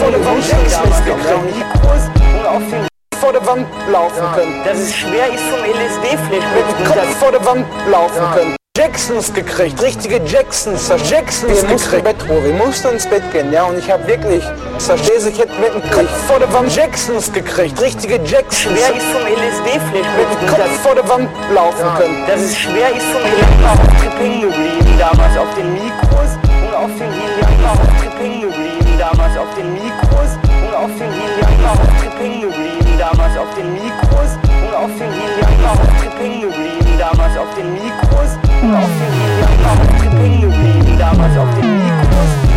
vor der Wand vor der Wand laufen können. Das ist schwer, ich vom LSD-Flash mit dem Kopf vor der Wand laufen können. Jacksons gekriegt, richtige Jacksons, Jacksons wir gekriegt. Bett, oh, wir mussten ins Bett gehen, ja, und ich habe wirklich, verstehst du, ich hätte mit dem Kopf vor der Wand Jacksons gekriegt, richtige Jacksons. Schwer ist vom LSD-Flash mit dem Kopf vor der Wand laufen ja. können. Das ist schwer, ist vom LSD-Flash damals auf den Mikros und auf den immer Auftritt geblieben, damals auf den Mikros und auf den Helian. Immer Auftritt hängen geblieben, damals auf den Mikros und auf den Helian. Immer Auftritt hängen geblieben, damals auf den Mikros und auf den Helian. Immer Auftritt hängen geblieben, damals auf den Mikros.